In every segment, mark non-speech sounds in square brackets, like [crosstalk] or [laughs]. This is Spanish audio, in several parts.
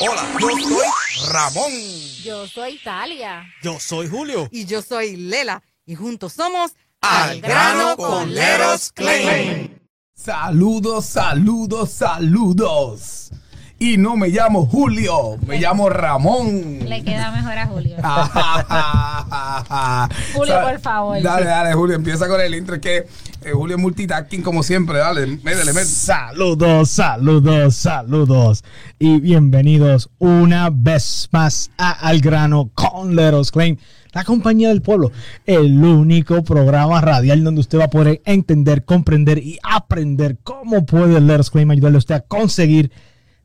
Hola, yo soy Ramón. Yo soy Talia. Yo soy Julio. Y yo soy Lela. Y juntos somos Al grano con Leros Claim. Saludos, saludos, saludos. Y no me llamo Julio, me llamo Ramón. Le queda mejor a Julio. [laughs] [laughs] Julio, por favor. Dale, dale, Julio, empieza con el intro. Es que eh, Julio es multitasking como siempre. Dale, métele, métele. Saludos, saludos, saludos. Y bienvenidos una vez más a Al Grano con Leros Claim, la compañía del pueblo. El único programa radial donde usted va a poder entender, comprender y aprender cómo puede Leros Claim ayudarle a usted a conseguir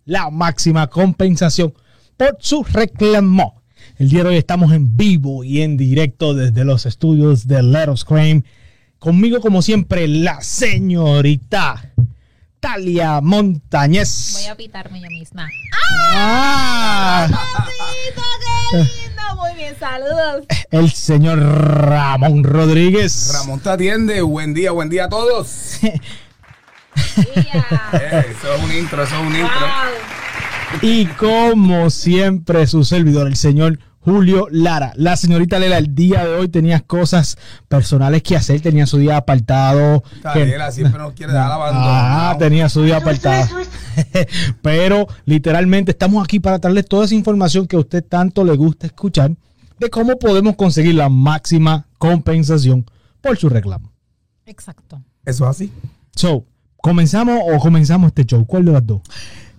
la máxima compensación por su reclamo. El día de hoy estamos en vivo y en directo desde los estudios de Leros Claim. Conmigo, como siempre, la señorita Talia Montañez. Voy a pitarme yo misma. Ah, ¡Qué lindo! Muy bien, saludos. el señor Ramón Rodríguez. Ramón te atiende. Buen día, buen día a todos. [laughs] Eh, eso es un intro, eso es un intro. Wow. Y como siempre, su servidor, el señor Julio Lara. La señorita Lela, el día de hoy tenía cosas personales que hacer, tenía su día apartado. que- Talela siempre nos quiere dar Ah, abandonado. tenía su día apartado. [laughs] Pero literalmente estamos aquí para traerle toda esa información que a usted tanto le gusta escuchar de cómo podemos conseguir la máxima compensación por su reclamo. Exacto. Eso es así. So, ¿comenzamos o comenzamos este show? ¿Cuál de las dos?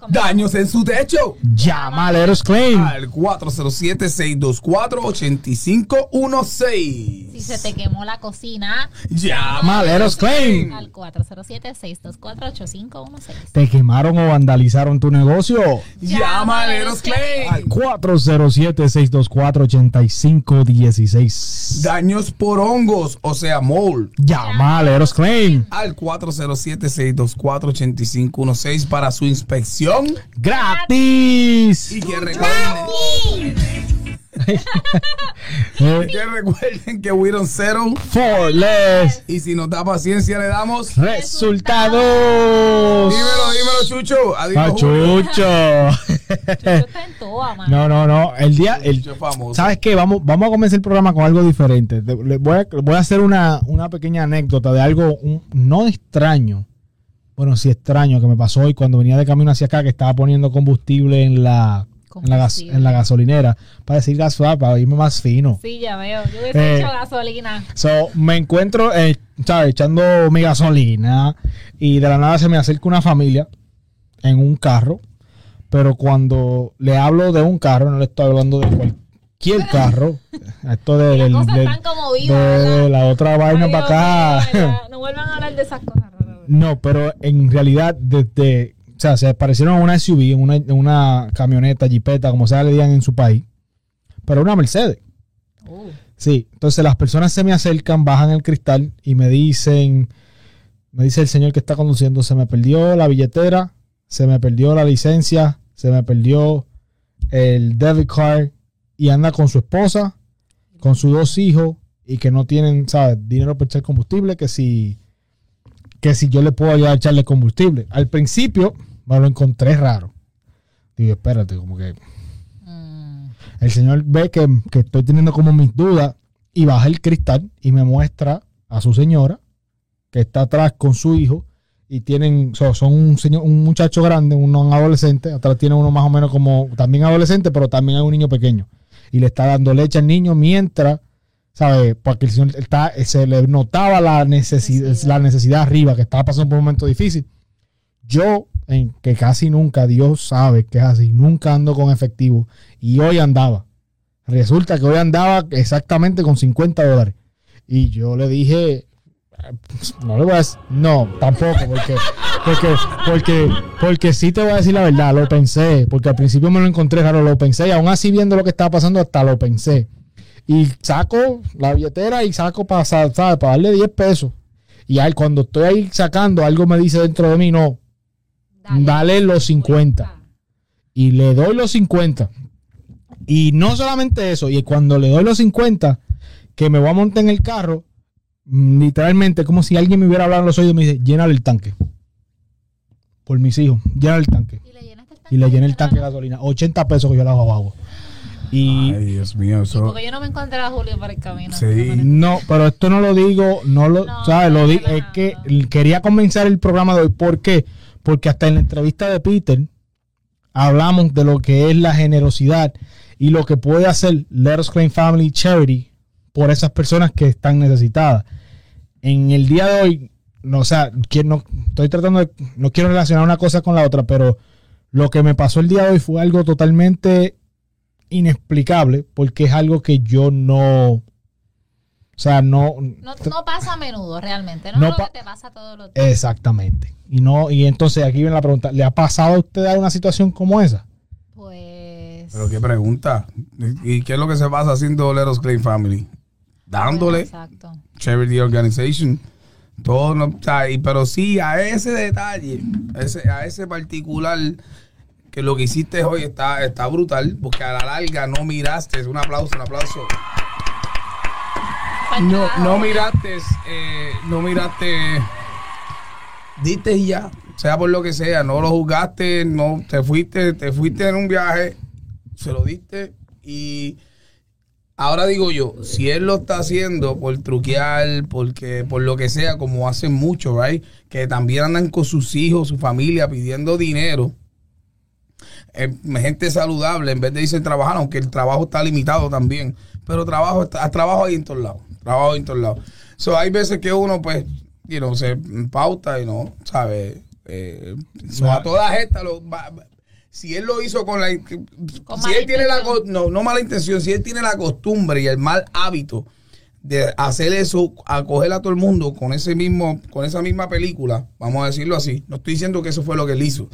Daños en su techo. Llama a Leros Claim. Al 407-624-8516. Si se te quemó la cocina, Llama a Leros Claim. al 407-624-8516. ¿Te quemaron o vandalizaron tu negocio? Llama a Leros Claim. Al 407-624-8516. Daños por hongos, o sea, mold. Llama a Leros Claim. Al 407-624-8516 para su inspección. ¡Gratis! Y que recuerden, que recuerden que we don't settle. for less Y si nos da paciencia, le damos. resultados. Dímelo, dímelo, Chucho. Adiós. Ah. Chucho. Esto está en toda, man. No, no, no. El día, el. ¿Sabes qué? Vamos, vamos a comenzar el programa con algo diferente. Voy, a, voy a hacer una, una pequeña anécdota de algo un- no extraño. Bueno, sí extraño que me pasó hoy cuando venía de camino hacia acá, que estaba poniendo combustible en la, en la, gas- en la gasolinera para decir gas para irme más fino. Sí, ya veo. Yo hubiese Eh. hecho gasolina. So, me encuentro, eh, ¿sabes? Echando mi gasolina y de la nada se me acerca una familia en un carro, pero cuando le hablo de un carro, no le estoy hablando de cualquier carro. [laughs] Esto de, Las del- cosas del- están como de ¿verdad? la otra vaina Ay, para acá. [laughs] No vuelvan a hablar de esas cosas. No, pero en realidad desde, o sea, se parecieron a una SUV, en una, camioneta, jipeta, como sea le digan en su país, pero una Mercedes. Uh, Sí, entonces las personas se me acercan, bajan el cristal y me dicen, me dice el señor que está conduciendo, se me perdió la billetera, se me perdió la licencia, se me perdió el debit card y anda con su esposa, con sus dos hijos y que no tienen, ¿sabes? Dinero para echar combustible, que si, que si yo le puedo ayudar a echarle combustible. Al principio me lo encontré raro. Digo, espérate, como que mm, el señor ve que, que estoy teniendo como mis dudas y baja el cristal y me muestra a su señora que está atrás con su hijo y tienen, so- son un señor, un muchacho grande, uno un adolescente, atrás tiene uno más o menos como también adolescente, pero también hay un niño pequeño y le está dando leche al niño mientras, ¿sabe? Porque el señor está, se le notaba la necesidad, Necesidad. la necesidad arriba, que estaba pasando por un momento difícil. Yo, en que casi nunca, Dios sabe que es así, nunca ando con efectivo y hoy andaba. Resulta que hoy andaba exactamente con 50 dólares. Y yo le dije, no le voy a decir, no, tampoco, porque, porque, porque, porque sí te voy a decir la verdad, lo pensé, porque al principio me lo encontré raro, lo pensé, y aún así viendo lo que estaba pasando, hasta lo pensé. Y saco la billetera y saco para, ¿sabes? Para darle 10 pesos. Y ahí, cuando estoy ahí sacando, algo me dice dentro de mí, no, dale los 50 y le doy los 50. Y no solamente eso, y cuando le doy los 50, que me voy a montar en el carro, mm, literalmente como si alguien me hubiera hablado en los oídos y me dice, llénale el tanque. Por mis hijos, llénale el tanque. Y le llenaste el y le llené el tanque de gasolina. 80 pesos que yo le hago abajo. Y Ay, Dios mío, eso. Porque yo no me encontré a Julio para el camino. Sí. no, pero esto no lo digo, no lo, No, ¿sabes? Lo no, di- no, es que quería comenzar el programa de hoy. ¿Por qué? Porque hasta en la entrevista de Peter hablamos de lo que es la generosidad y lo que puede hacer Let Us Claim Family Charity por esas personas que están necesitadas. En el día de hoy, no, o sea, no, estoy tratando de, no quiero relacionar una cosa con la otra, pero lo que me pasó el día de hoy fue algo totalmente inexplicable porque es algo que yo no, o sea, no, No, no pasa a menudo realmente. No, No es lo pa- que te pasa todos los días. exactamente. Y no, y entonces aquí viene la pregunta, ¿le ha pasado a usted una situación como esa? Pues. Pero qué pregunta. ¿Y qué es lo que se pasa haciendo Let Us Claim Family? Dándole Exacto. charity organization. Todo no, o sea, y- pero sí a ese detalle, a ese, a ese particular que lo que hiciste hoy está, está brutal, porque a la larga no miraste, un aplauso, un aplauso. No, no miraste, eh, no miraste, diste y ya, sea por lo que sea, no lo juzgaste, no te fuiste, te fuiste en un viaje, se lo diste y ahora digo yo, si él lo está haciendo por truquear, porque por lo que sea, como hacen mucho, right, que también andan con sus hijos, su familia pidiendo dinero. Eh, gente saludable en vez de irse a trabajar, aunque el trabajo está limitado también. Pero trabajo está, trabajo hay en todos lados. Trabajo hay en todos lados. So, hay veces que uno, pues, you know, se pauta y no, ¿sabes? Eh, so, a todas estas, lo- va- va- si él lo hizo con la. Con si él tiene la. No, no mala intención, si él tiene la costumbre y el mal hábito de hacer eso, acoger a todo el mundo con ese mismo, con esa misma película, vamos a decirlo así. No estoy diciendo que eso fue lo que él hizo.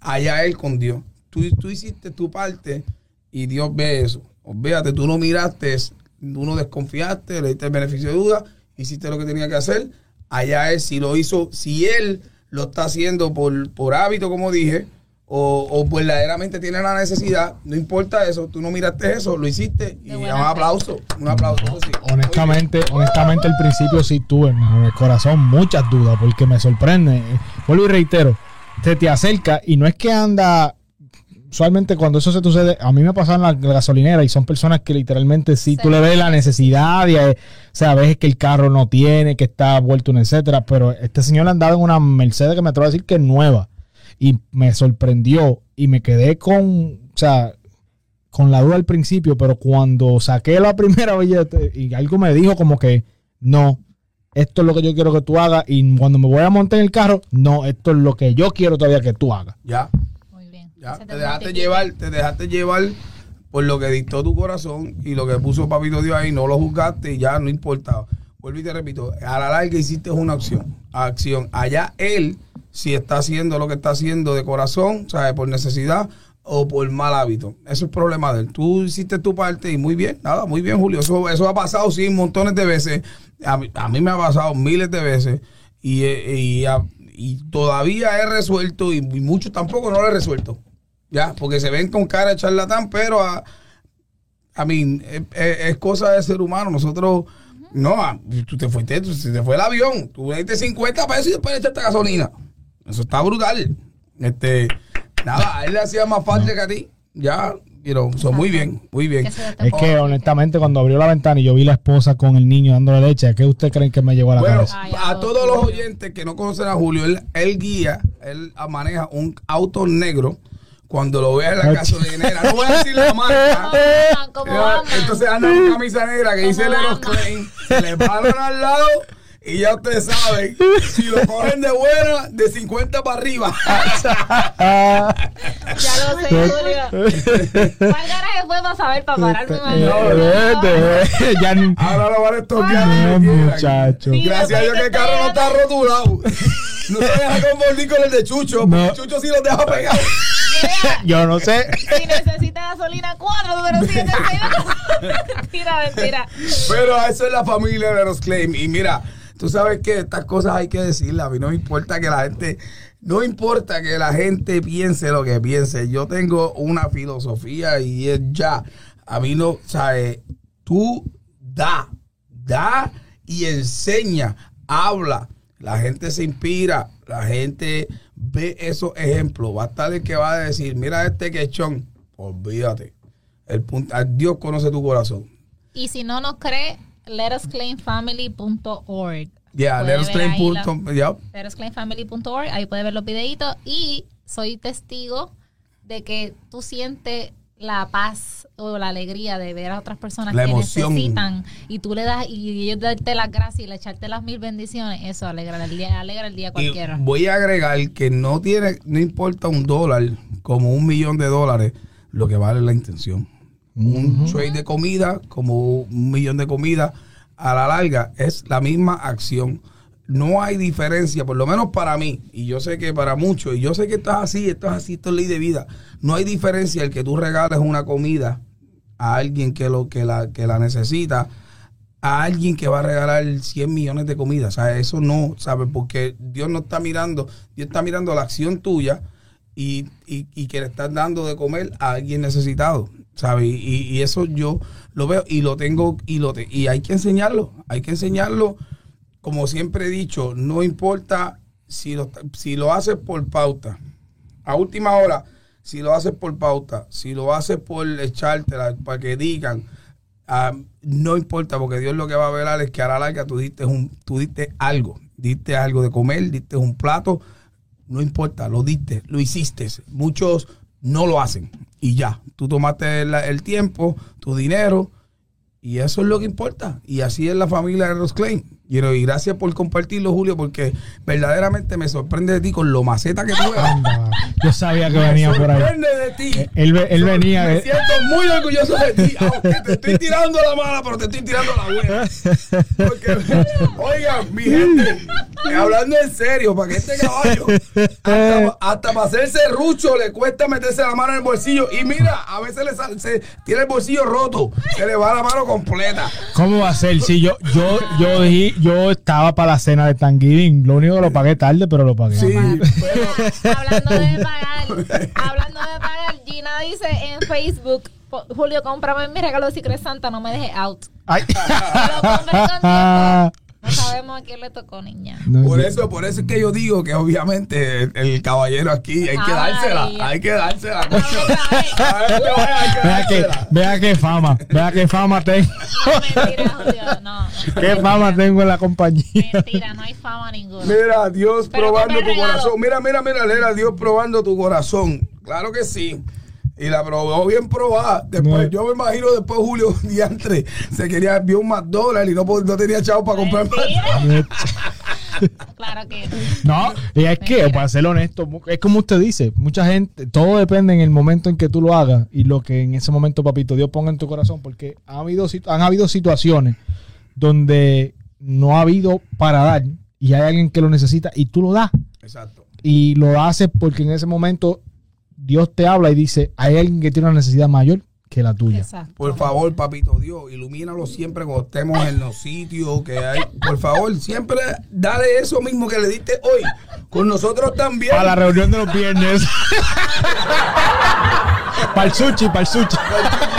Allá él con Dios. Tú, tú hiciste tu parte y Dios ve eso. Olvídate, tú no miraste, tú no desconfiaste, le diste el beneficio de duda, hiciste lo que tenía que hacer. Allá él, si lo hizo, si él lo está haciendo por, por hábito, como dije, o, o verdaderamente tiene la necesidad, no importa eso, tú no miraste eso, lo hiciste y un aplauso, un aplauso. sí. Honestamente, honestamente, al principio sí tuve en el corazón muchas dudas porque me sorprende. Vuelvo y reitero, te te acerca y no es que anda. Usualmente cuando eso se sucede, a mí me pasa en la, la gasolinera y son personas que literalmente sí, Sí. tú le ves la necesidad, y, eh, o sea, ves que el carro no tiene, que está vuelto etcétera, pero este señor andaba en una Mercedes que me atrevo a decir que es nueva y me sorprendió y me quedé con, o sea, con la duda al principio, pero cuando saqué la primera billete y algo me dijo como que no, esto es lo que yo quiero que tú hagas y cuando me voy a montar en el carro, no, esto es lo que yo quiero todavía que tú hagas. Ya. Ya, te dejaste llevar, te dejaste llevar por lo que dictó tu corazón y lo que puso Papito Dios ahí, no lo juzgaste y ya no importaba. Vuelvo y te repito, a la larga hiciste una acción, acción. Allá él, si está haciendo lo que está haciendo de corazón, ¿sabes? Por necesidad o por mal hábito. Eso es problema de él. Tú hiciste tu parte y muy bien, nada, muy bien, Julio. Eso, eso ha pasado, sí, montones de veces. A mí, a mí me ha pasado miles de veces y, eh, y, a- y todavía he resuelto y, muchos tampoco no lo he resuelto. Ya, porque se ven con cara de charlatán, pero a, a mí es, cosa de ser humano. Nosotros, no, a- tú te fuiste, tú- se te fue el avión, tú diste 50 pesos y después le echaste gasolina. Eso está brutal. Este, nada, a él le hacía más falta que a ti. Ya, pero son muy bien, muy bien. Es que honestamente cuando abrió la ventana y yo vi la esposa con el niño dándole leche, ¿qué usted creen que me llegó a la Bueno, cabeza? Ay, a a todos los oyentes que no conocen a Julio, él, él guía, él maneja un auto negro. Cuando lo veas en la gasolinera, no voy a decir la marca. Eh, Batman. Entonces anda con camisa negra que dice Leros. Klein, se le paran al lado y ya ustedes saben, si lo cogen de buena, de 50 para arriba. Ya lo sé, Julio. ¿Cuál garaje fue para saber para pararme? Eh, ya ni- Ahora lo van a estoquear. no, muchacho. Sí. Gracias a Dios que el carro no está rotulado. No se deja confundir con el de Chucho, porque No. Chucho sí los deja pegados. Mira, Yo no sé. si necesita gasolina, cuatro, número 7, [laughs] Mentira, mentira. Pero eso es la familia de los claim. Y mira, tú sabes que estas cosas hay que decirlas. A mí no importa que la gente, no importa que la gente piense lo que piense. Yo tengo una filosofía y es ya. A mí no, sabes, tú da, da y enseña, habla. La gente se inspira, la gente ve esos ejemplos. Va a estar el que va a decir, mira este quechón. Olvídate. El punto, Dios conoce tu corazón. Y si no nos cree, letosclaimfamily.org. Ya, Puede let us ver claim ahí puede ver los videitos y soy testigo de que tú sientes la paz o la alegría de ver a otras personas La que emoción. necesitan y tú le das y ellos darte las gracias y le echarte las mil bendiciones, eso alegra el día, alegra el día Y cualquiera. voy a agregar que no tiene, no importa un dólar como un millón de dólares, lo que vale la intención. Un trade de comida como un millón de comida a la larga es la misma acción. No hay diferencia, por lo menos para mí, y yo sé que para muchos, y yo sé que esto es así, esto es así, esto es ley de vida. No hay diferencia el que tú regales una comida a alguien que lo que la que la necesita a alguien que va a regalar 100 millones de comidas. O sea, eso no, ¿sabes? Porque Dios no está mirando, Dios está mirando la acción tuya y, y, y que le estás dando de comer a alguien necesitado, ¿sabes? Y, y eso yo lo veo y lo tengo y lo te- y hay que enseñarlo, hay que enseñarlo. Como siempre he dicho, no importa si lo, si lo haces por pauta. A última hora, si lo haces por pauta, si lo haces por echártela, para que digan, Ah, no importa, porque Dios lo que va a velar es que a la larga tú diste, un, tú diste algo, diste algo de comer, diste un plato, no importa, lo diste, lo hiciste. Muchos no lo hacen y ya, tú tomaste la- el tiempo, tu dinero y eso es lo que importa. Y así es la familia de Ross Klein. Y, gracias por compartirlo, Julio, porque verdaderamente me sorprende de ti con lo maceta que tú eres. Yo sabía que venía por ahí. sorprende de ti. Él, ve- él venía Me de, siento muy orgulloso de ti, aunque te estoy tirando la mala, pero te estoy tirando la buena. Porque, oigan, mi gente, eh, hablando en serio, para que este caballo, hasta, hasta para hacerse rucho, le cuesta meterse la mano en el bolsillo. Y mira, a veces le sale- se tiene el bolsillo roto, se le va la mano completa. ¿Cómo va a ser? Si yo, yo, yo, dije- yo estaba para la cena de Thanksgiving. Lo único que lo pagué tarde, pero lo pagué. Sí, pero hablando de [laughs] pagar, hablando de pagar, Gina dice en Facebook, "Po- Julio, cómprame mi regalo de Secret Santa, no me deje out. Ay. [laughs] Lo compré con tiempo. [laughs] No sabemos a quién le tocó, niña. No, por eso, por eso es que yo digo que obviamente el, el caballero aquí hay que Ay. dársela, hay que dársela. coño. Ay. A ver, te voy a- hay que Vea que, dársela. vea qué fama, vea qué fama tengo. No, mentira, Julio, no. Qué fama tengo en la compañía. Mentira, no hay fama ninguna. Mira, Dios Pero probando tu regalo. corazón. Mira, mira, mira, Lela, Dios probando tu corazón. Claro que sí. Y la probó bien probada. Después, No. yo me imagino después Julio [laughs] Diantre se quería, vio un McDonald's y no, no tenía chavo para comprar. [laughs] Claro que no. No, y es que, Mentira. para ser honesto, es como usted dice, mucha gente, todo depende en el momento en que tú lo hagas y lo que en ese momento, papito, Dios ponga en tu corazón, porque ha habido, han habido situaciones donde no ha habido para dar y hay alguien que lo necesita y tú lo das Exacto. y lo haces porque en ese momento Dios te habla y dice, hay alguien que tiene una necesidad mayor que la tuya. Exacto. Por favor, papito Dios, ilumínalo siempre cuando estemos en los sitios que hay. Por favor, siempre dale eso mismo que le diste hoy. Con nosotros también. Para la reunión de los viernes. para el sushi, para el sushi.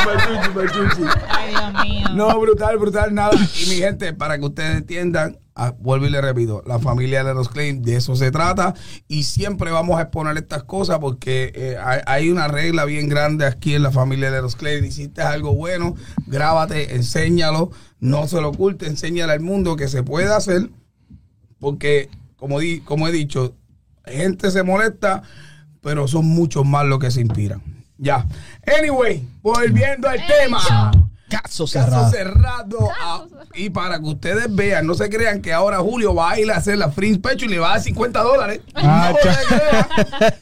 Pachuchi, pachuchi. Ay, Dios mío. No, brutal, brutal, nada. Y mi gente, para que ustedes entiendan, ah, vuelvo y le repito, la familia de los Claim, de eso se trata. Y siempre vamos a exponer estas cosas porque eh, hay, hay una regla bien grande aquí en la familia de los Claim. Hiciste algo bueno, grábate, enséñalo, no se lo oculte, enséñale al mundo que se puede hacer. Porque, como, di, como he dicho, gente se molesta, pero son muchos más los que se inspiran. Ya. Anyway, volviendo al tema. Caso cerrado. cerrado. Ah, y para que ustedes vean, no se crean que ahora Julio va a ir a hacer la free inspection y le va a dar 50 dólares. [laughs] Ah, no se crean.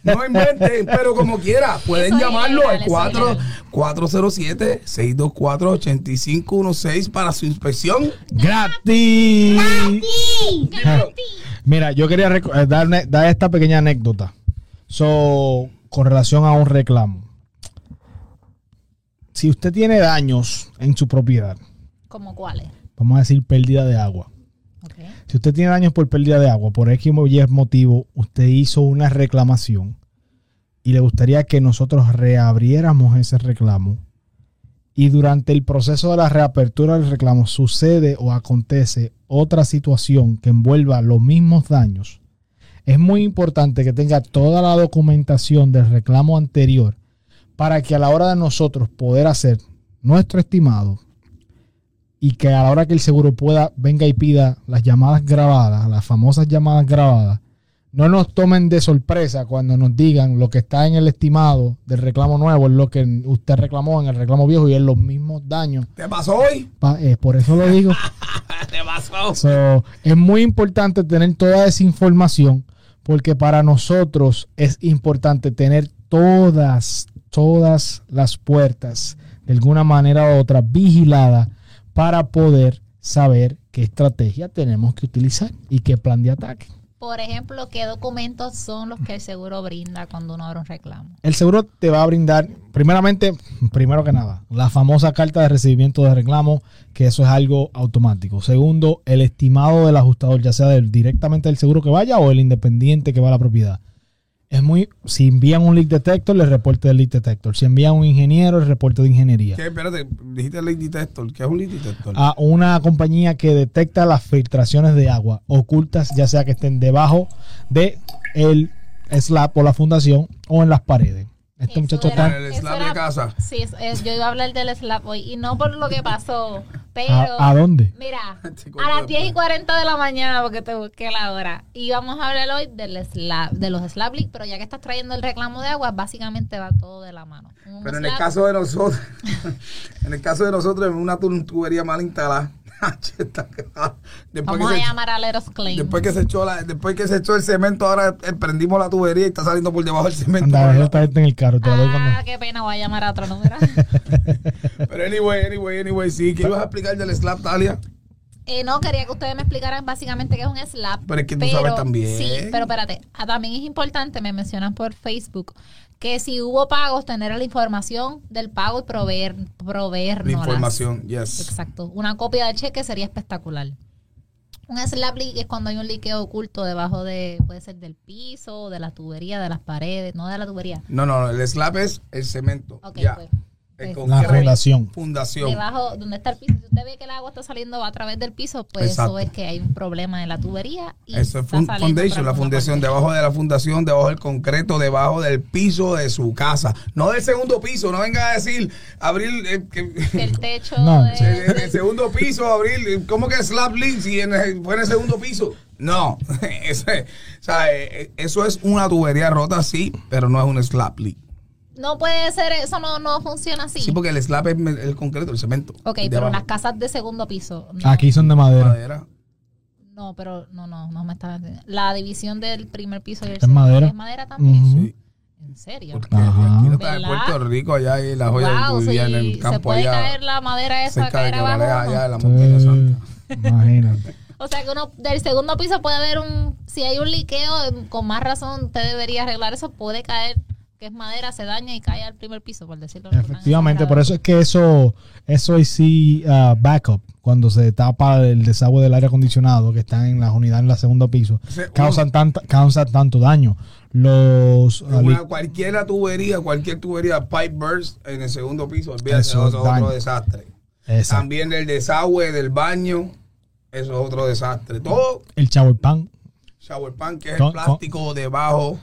No inventen, pero como quiera, pueden llamarlo al eso 4, es 407-624-8516 para su inspección. Gratis. Mira, yo quería eh, dar, dar esta pequeña anécdota. So, con relación a un reclamo. Si usted tiene daños en su propiedad, ¿Cómo cuáles? vamos a decir pérdida de agua. Si usted tiene daños por pérdida de agua, por X o Y motivo, usted hizo una reclamación y le gustaría que nosotros reabriéramos ese reclamo y durante el proceso de la reapertura del reclamo sucede o acontece otra situación que envuelva los mismos daños, es muy importante que tenga toda la documentación del reclamo anterior para que a la hora de nosotros poder hacer nuestro estimado y que a la hora que el seguro pueda venga y pida las llamadas grabadas, las famosas llamadas grabadas, no nos tomen de sorpresa cuando nos digan lo que está en el estimado del reclamo nuevo es lo que usted reclamó en el reclamo viejo y es los mismos daños. ¿Te pasó hoy? Pa- eh, por eso lo digo. [laughs] ¿Te pasó? So, es muy importante tener toda esa información porque para nosotros es importante tener todas, todas las puertas de alguna manera u otra vigiladas para poder saber qué estrategia tenemos que utilizar y qué plan de ataque. Por ejemplo, ¿qué documentos son los que el seguro brinda cuando uno abre un reclamo? El seguro te va a brindar, primeramente, primero que nada, la famosa carta de recibimiento de reclamo, que eso es algo automático. Segundo, el estimado del ajustador, ya sea del, directamente del seguro que vaya o el independiente que va a la propiedad. Es muy, si envían un leak detector, le reporte del leak detector. Si envían un ingeniero, el reporte de ingeniería. ¿Qué? Espérate, dijiste leak detector. ¿Qué es un leak detector? A una compañía que detecta las filtraciones de agua ocultas, ya sea que estén debajo de el slab o la fundación o en las paredes. Este Eso muchacho era- está el eso slab era- de casa. Sí, es- es- yo iba a hablar del slap hoy y no por lo que pasó, pero... ¿A, a dónde? Mira, [laughs] a las pero- 10 y 40 de la mañana, porque te busqué la hora, y vamos a hablar hoy del slab, de los slab leak, pero ya que estás trayendo el reclamo de agua, básicamente va todo de la mano. Un Pero en el caso de nosotros, [laughs] en el caso de nosotros, en una tu- tubería mal instalada. [laughs] después, Vamos que a se, llamar a Leros Claim. después que se echó la, después que se echó el cemento, ahora eh, prendimos la tubería y está saliendo por debajo del cemento. Anda, gente en el carro, te la doy cuando- Ah, qué pena, voy a llamar a otro número. [laughs] Pero anyway, anyway, anyway, sí. ¿Qué ibas a explicar del slab, Talia? Eh, no, quería que ustedes me explicaran básicamente qué es un slap. Pero es que tú sabes también. Sí, pero espérate. Ah, también es importante, me mencionan por Facebook, que si hubo pagos, tener la información del pago y proveer, La proveernos. información, yes. Exacto. Una copia de cheque sería espectacular. Un slap leak es cuando hay un liqueo oculto debajo de, puede ser del piso, de la tubería, de las paredes, no de la tubería. No, no, el slab es el cemento. Ok, ya. pues. El pues, La concreto. fundación. Fundación. Debajo, donde está el piso. Si usted ve que el agua está saliendo a través del piso, pues Exacto. eso es que hay un problema en la tubería. Y Eso es foundation, la fundación, debajo de la fundación, debajo del concreto, debajo del piso de su casa. No del segundo piso, no venga a decir, abrir, eh, que- Que el techo No. de- en [laughs] el segundo piso, abrir, ¿cómo que slap leak si en el- fue en el segundo piso? No, [laughs] Ese- o sea, eh, eso es una tubería rota, sí, pero no es un slap leak. No puede ser, eso no, no funciona así. Sí, porque el slab es el concreto, el cemento. ok, de pero abajo. las casas de segundo piso. No, Aquí son de madera. Madera. no, pero no, no, no me está. La división del primer piso y el Es segundo madera. es madera también. Sí. En serio. Porque Ajá. aquí no está en. Puerto Rico, allá en la joya Wow, que vivía en el sí, campo se puede allá. caer la madera esa cerca de caer abajo. ¿no? allá en la montaña santa. Sí, Imagínate. [laughs] O sea que uno del segundo piso puede haber un, si hay un liqueo, con más razón usted debería arreglar eso, puede caer, que es madera, se daña y cae al primer piso, por decirlo de alguna Efectivamente, por eso es que eso, eso es sí ah, backup, cuando se tapa el desagüe del aire acondicionado que están en las unidades en la segundo piso, Se- causan tanta, causan tanto daño. Los Una- cualquier tubería, cualquier tubería, pipe burst en el segundo piso, olvídate, Eso es otro desastre. Exacto. También el desagüe del baño, eso es otro desastre. Todo el shower pan, shower pan, que es Con- el plástico debajo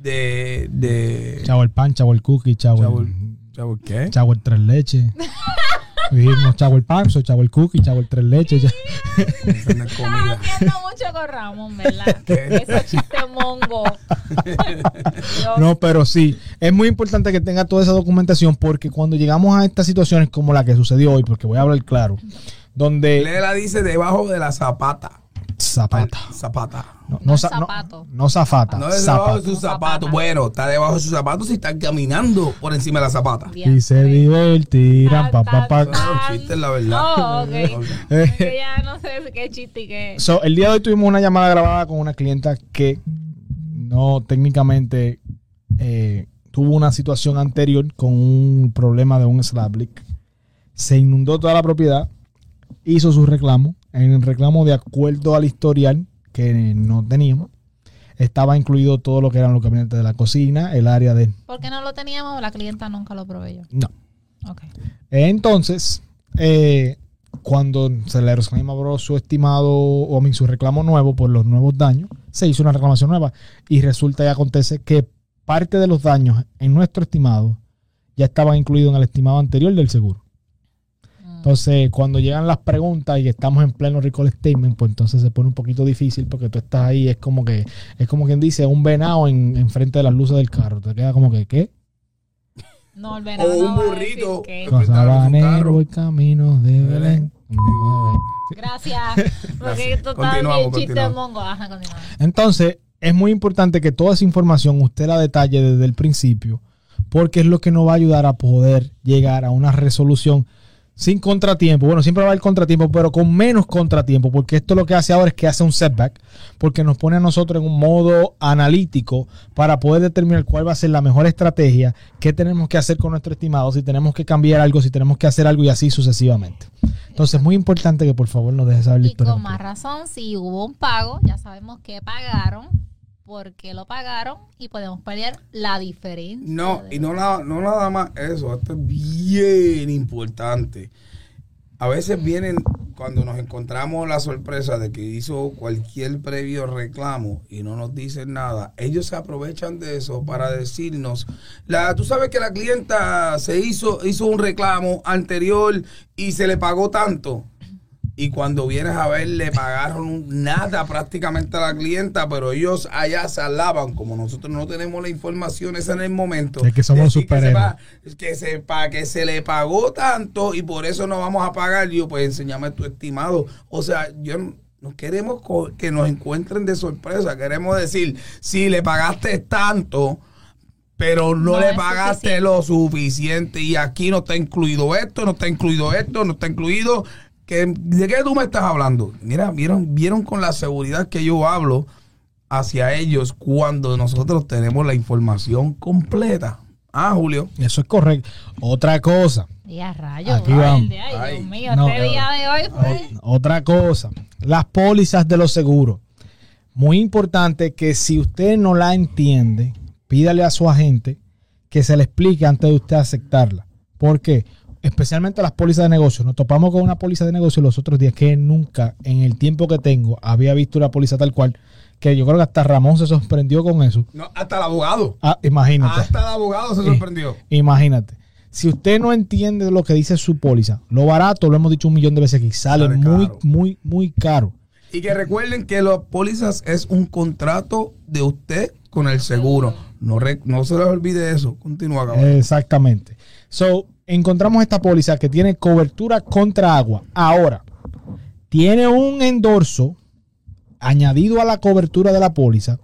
de... de shower pan, shower cookie, shower, shower, shower ¿qué? shower tres leches. [laughs] Dijimos shower pan, soy shower cookie, shower tres leches. haciendo mucho con Ramón, ¿verdad? ¿Qué? Ese chiste mongo. [laughs] No, pero sí, es muy importante que tenga toda esa documentación porque cuando llegamos a estas situaciones como la que sucedió hoy, porque voy a hablar claro, donde Lela dice debajo de la zapata. Zapata, Zapata. no, No es no- zapato. no zafata, No es debajo zapata. de zapatos. zapata. Bueno, está debajo de sus zapatos si están caminando por encima de la zapata. Bien, Y se pues. divertirán, pa, pa, pa. Eso no es un chiste, la verdad. Oh. [laughs] Es que ya no sé qué chiste y qué. So, el día de hoy tuvimos una llamada grabada con una clienta que no técnicamente eh, tuvo una situación anterior con un problema de un slab leak. Se inundó toda la propiedad, hizo su reclamo. En el reclamo, de acuerdo al historial que no teníamos, estaba incluido todo lo que eran los gabinetes de la cocina, el área de. ¿Por qué no lo teníamos? La clienta nunca lo proveyó. No. Ok. Entonces, eh, cuando se le reclamó su estimado o su reclamo nuevo por los nuevos daños, se hizo una reclamación nueva y resulta y acontece que parte de los daños en nuestro estimado ya estaban incluidos en el estimado anterior del seguro. Entonces, cuando llegan las preguntas y estamos en pleno recall statement, pues entonces se pone un poquito difícil porque tú estás ahí, es como que, es como quien dice, un venado en, en frente de las luces del carro. Te queda como que, ¿qué? No, el O verano un no va a burrito. decir que- Enfrentaron su Sabanero carro. voy camino de Belén. [laughs] Gracias. Porque esto está bien chiste mongo. Ajá, continuamos. Entonces, es muy importante que toda esa información usted la detalle desde el principio, porque es lo que nos va a ayudar a poder llegar a una resolución sin contratiempo. Bueno, siempre va a haber contratiempo, pero con menos contratiempo, porque esto lo que hace ahora es que hace un setback, porque nos pone a nosotros en un modo analítico para poder determinar cuál va a ser la mejor estrategia, qué tenemos que hacer con nuestro estimado, si tenemos que cambiar algo, si tenemos que hacer algo y así sucesivamente. Entonces, es muy importante que por favor nos deje saber la Y con más razón, si hubo un pago, ya sabemos que pagaron, por qué lo pagaron y podemos pelear la diferencia. No, y no nada, no nada más eso, esto es bien importante. A veces vienen, cuando nos encontramos la sorpresa de que hizo cualquier previo reclamo y no nos dicen nada, ellos se aprovechan de eso para decirnos, la, tú sabes que la clienta se hizo, hizo un reclamo anterior y se le pagó tanto. Y cuando vienes a ver, le pagaron nada prácticamente a la clienta, pero ellos allá se alaban, como nosotros no tenemos la información esa en el momento. Es que somos superhéroes. sepa- Que sepa que se le pagó tanto y por eso no vamos a pagar. Yo, pues enséñame tu estimado. O sea, yo no, queremos que nos encuentren de sorpresa. Queremos decir, si le pagaste tanto, pero no, No le pagaste suficiente. lo suficiente y aquí no está incluido esto, no está incluido esto, no está incluido. Que, ¿De qué tú me estás hablando? Mira, vieron, vieron con la seguridad que yo hablo hacia ellos cuando nosotros tenemos la información completa. Ah, Julio. Eso es correcto. Otra cosa, Y a rayos, Aquí vamos. el de- ay, Ay. Dios mío, No, este no. día de hoy fue... otra cosa, las pólizas de los seguros. Muy importante que si usted no la entiende, pídale a su agente que se le explique antes de usted aceptarla. ¿Por qué? Especialmente las pólizas de negocio. Nos topamos con una póliza de negocio los otros días que nunca en el tiempo que tengo había visto una póliza tal cual. Que yo creo que hasta Ramón se sorprendió con eso. No, hasta el abogado. Ah, imagínate. Hasta el abogado se Eh, sorprendió. Imagínate. Si usted no entiende lo que dice su póliza, lo barato, lo hemos dicho un millón de veces aquí, sale muy, caro. muy, muy caro. Y que recuerden que las pólizas es un contrato de usted con el seguro. No, re- no se les olvide eso. Continúa, cabrón. Exactamente. So, encontramos esta póliza que tiene cobertura contra agua. Ahora, tiene un endorso añadido a la cobertura de la póliza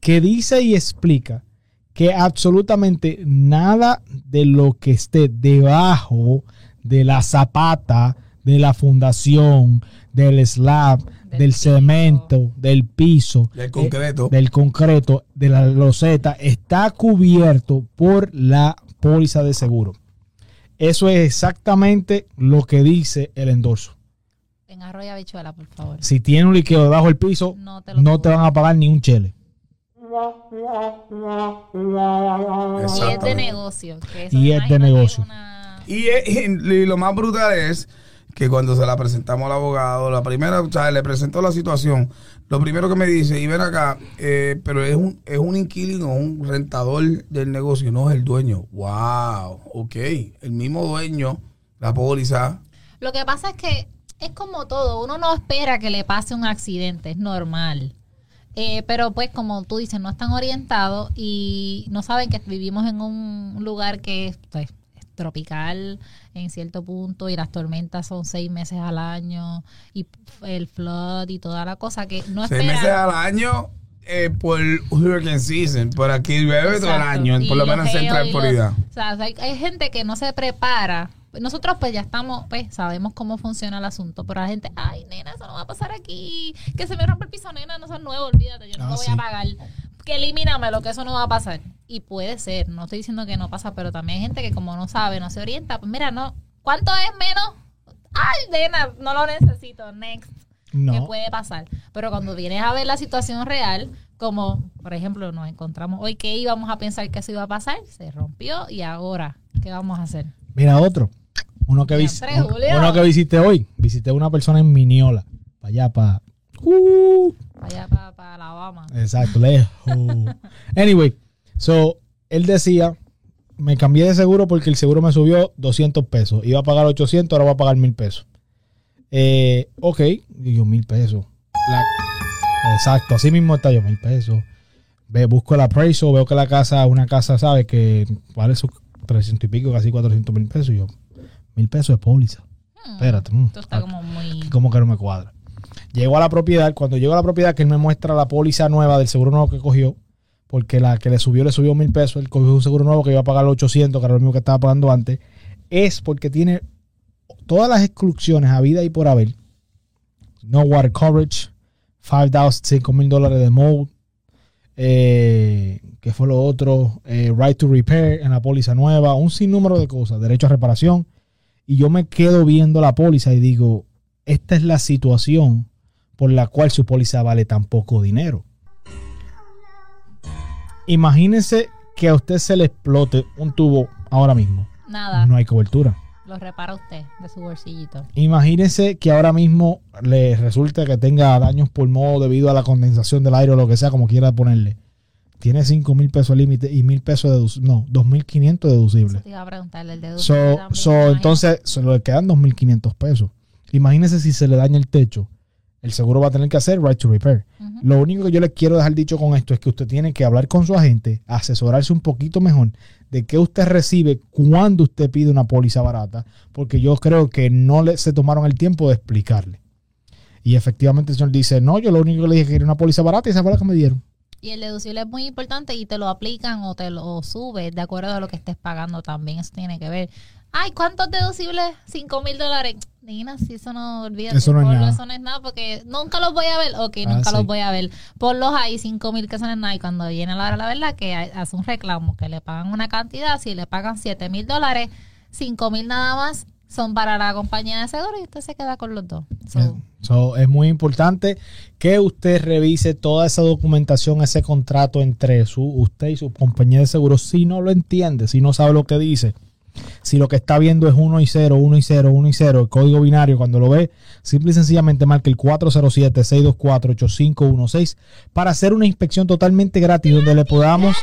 que dice y explica que absolutamente nada de lo que esté debajo de la zapata, de la fundación, del slab, Del del, piso. cemento, del piso, Del eh, concreto. del concreto, de la loseta, está cubierto por la póliza de seguro. Eso es exactamente lo que dice el endorso. En arroyo habichuela, por favor. Si tiene un liqueo debajo del piso, No te lo no te van a pagar ni un chele. Y es de negocio. que eso Y es de negocio. una- Y, y lo más brutal es que cuando se la presentamos al abogado, la primera, o sea, le presentó la situación, lo primero que me dice, y ven acá, eh, pero es un, es un inquilino, un rentador del negocio, no es el dueño. Wow, ok, el mismo dueño, la póliza. Lo que pasa es que es como todo, uno no espera que le pase un accidente, es normal. Eh, pero pues como tú dices, no están orientados y no saben que vivimos en un lugar que es, pues, es tropical en cierto punto y las tormentas son seis meses al año y el flood y toda la cosa que no Seis meses al año eh, por hurricane season, por aquí llueve todo el año, por lo menos en Central Florida. O sea, hay, hay gente que no se prepara. Nosotros pues ya estamos, pues sabemos cómo funciona el asunto, pero la gente, ay, nena, eso no va a pasar aquí, que se me rompe el piso, nena, no es nuevo, olvídate, yo no Ah, lo voy sí. a pagar, que elimínamelo, que eso no va a pasar. Y puede ser, no estoy diciendo que no pasa, pero también hay gente que como no sabe, no se orienta, pues mira, no, ¿cuánto es menos? Ay, nena, no lo necesito, next que No. puede pasar. Pero cuando vienes a ver la situación real, como por ejemplo nos encontramos hoy que íbamos a pensar que eso iba a pasar, se rompió y ahora, ¿qué vamos a hacer? Mira otro. Uno que, vis- uno que visité hoy. Visité una persona en Miniola. Para allá, para... Uh, allá para Alabama. Exacto, lejos. [laughs] Anyway, so, él decía, me cambié de seguro porque el seguro me subió 200 pesos. Iba a pagar 800, ahora voy a pagar 1000 pesos. Eh, ok, y yo, 1000 pesos. La- exacto, así mismo está yo, 1000 pesos. Ve, busco el appraisal, veo que la casa, una casa, ¿sabes? Que vale sus 300 y pico, casi 400 mil pesos. Y yo, 1000 pesos de póliza. Espérate, mm, Esto está como muy... como que no me cuadra. Llego a la propiedad, cuando llego a la propiedad que él me muestra la póliza nueva del seguro nuevo que cogió, porque la que le subió le subió mil pesos, él cogió un seguro nuevo que iba a pagar 800, que era lo mismo que estaba pagando antes, es porque tiene todas las exclusiones a vida y por haber. No water coverage, 5 mil dólares de mold, eh, que fue lo otro, eh, right to repair en la póliza nueva, un sinnúmero de cosas, derecho a reparación. Y yo me quedo viendo la póliza y digo, esta es la situación por la cual su póliza vale tan poco dinero. Imagínense que a usted se le explote un tubo ahora mismo. Nada, No hay cobertura. lo repara usted de su bolsillito. Imagínense que ahora mismo le resulta que tenga daños pulmón debido a la condensación del aire o lo que sea, como quiera ponerle. Tiene 5 mil pesos límite y mil pesos deducible. No, 2.500 deducible. Te iba a preguntarle el. So, so, entonces se le quedan 2.500 pesos. Imagínense si se le daña el techo. El seguro va a tener que hacer right to repair. Lo único que yo le quiero dejar dicho con esto es que usted tiene que hablar con su agente, asesorarse un poquito mejor de qué usted recibe cuando usted pide una póliza barata, porque yo creo que no le, se tomaron el tiempo de explicarle. Y efectivamente el señor dice, no, yo lo único que le dije que era una póliza barata y esa fue la que me dieron. Y el deducible es muy importante y te lo aplican o te lo subes de acuerdo a lo que estés pagando también. Eso tiene que ver. Ay, ¿cuántos deducibles? Cinco mil dólares. Nina, si eso no olvídate. Eso no es nada. Eso no es nada porque nunca los voy a ver. Ok, Ah, nunca sí. los voy a ver. Ponlos ahí, cinco mil que son en nada. Y cuando viene la hora, la verdad, que hace un reclamo, que le pagan una cantidad. Si le pagan siete mil dólares, cinco mil nada más son para la compañía de seguro y usted se queda con los dos. So, So, es muy importante que usted revise toda esa documentación, ese contrato entre su, usted y su compañía de seguros. Si no lo entiende, si no sabe lo que dice, si lo que está viendo es 1 y 0, 1 y 0, 1 y 0, el código binario, cuando lo ve, simple y sencillamente marque el 407-624-8516 para hacer una inspección totalmente gratis donde le podamos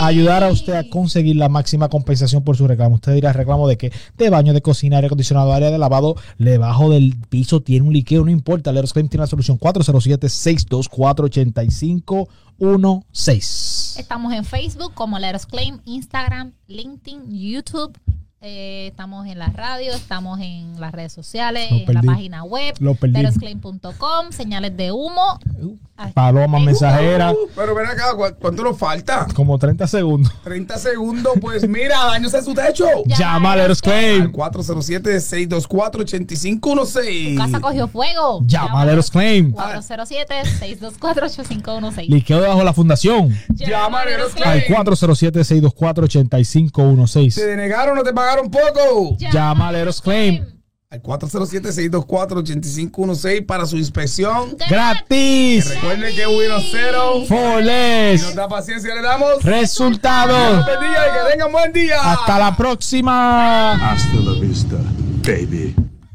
ayudar a usted a conseguir la máxima compensación por su reclamo. Usted dirá reclamo de que de baño, de cocina, aire acondicionado, área de lavado, debajo del piso tiene un liqueo, no importa. Leros Claim tiene la solución 407-624-8516. Estamos en Facebook como Let Us Claim, Instagram, LinkedIn, YouTube. Eh, estamos en la radio, estamos en las redes sociales, Lo en la página web, letosclaim.com, señales de humo. Ay, Paloma mensajera, Uh, pero ven acá, ¿cu- ¿cuánto nos falta? como 30 segundos. 30 segundos, pues mira, daños en su techo. Llama a Leros Al Claim. 407-624-8516. casa cogió fuego. Llama a Leros Claim. 407-624-8516. Liqueo debajo de la fundación. Llama a Leros Al Claim. 407-624-8516. ¿Te denegaron o te pagaron poco? Llama a Leros Claim. Al 407-624-8516 para su inspección. Gratis. Recuerden que Windows Cero. For Si nos da paciencia, le damos. Resultados. Buen día y que tengan buen día. Hasta la próxima. Hasta la vista, baby.